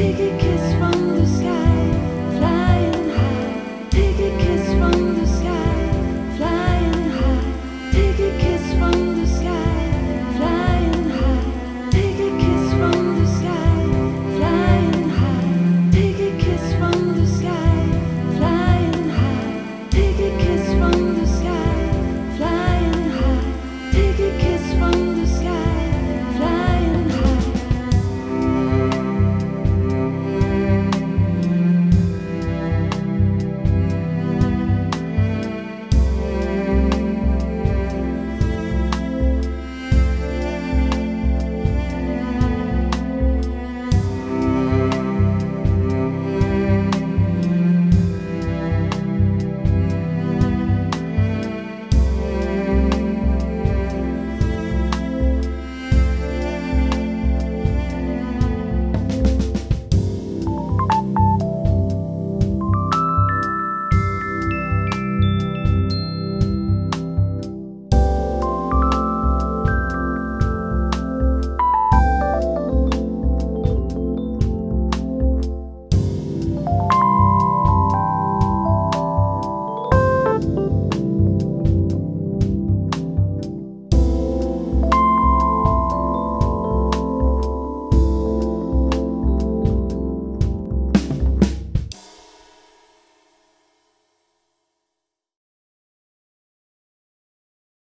take a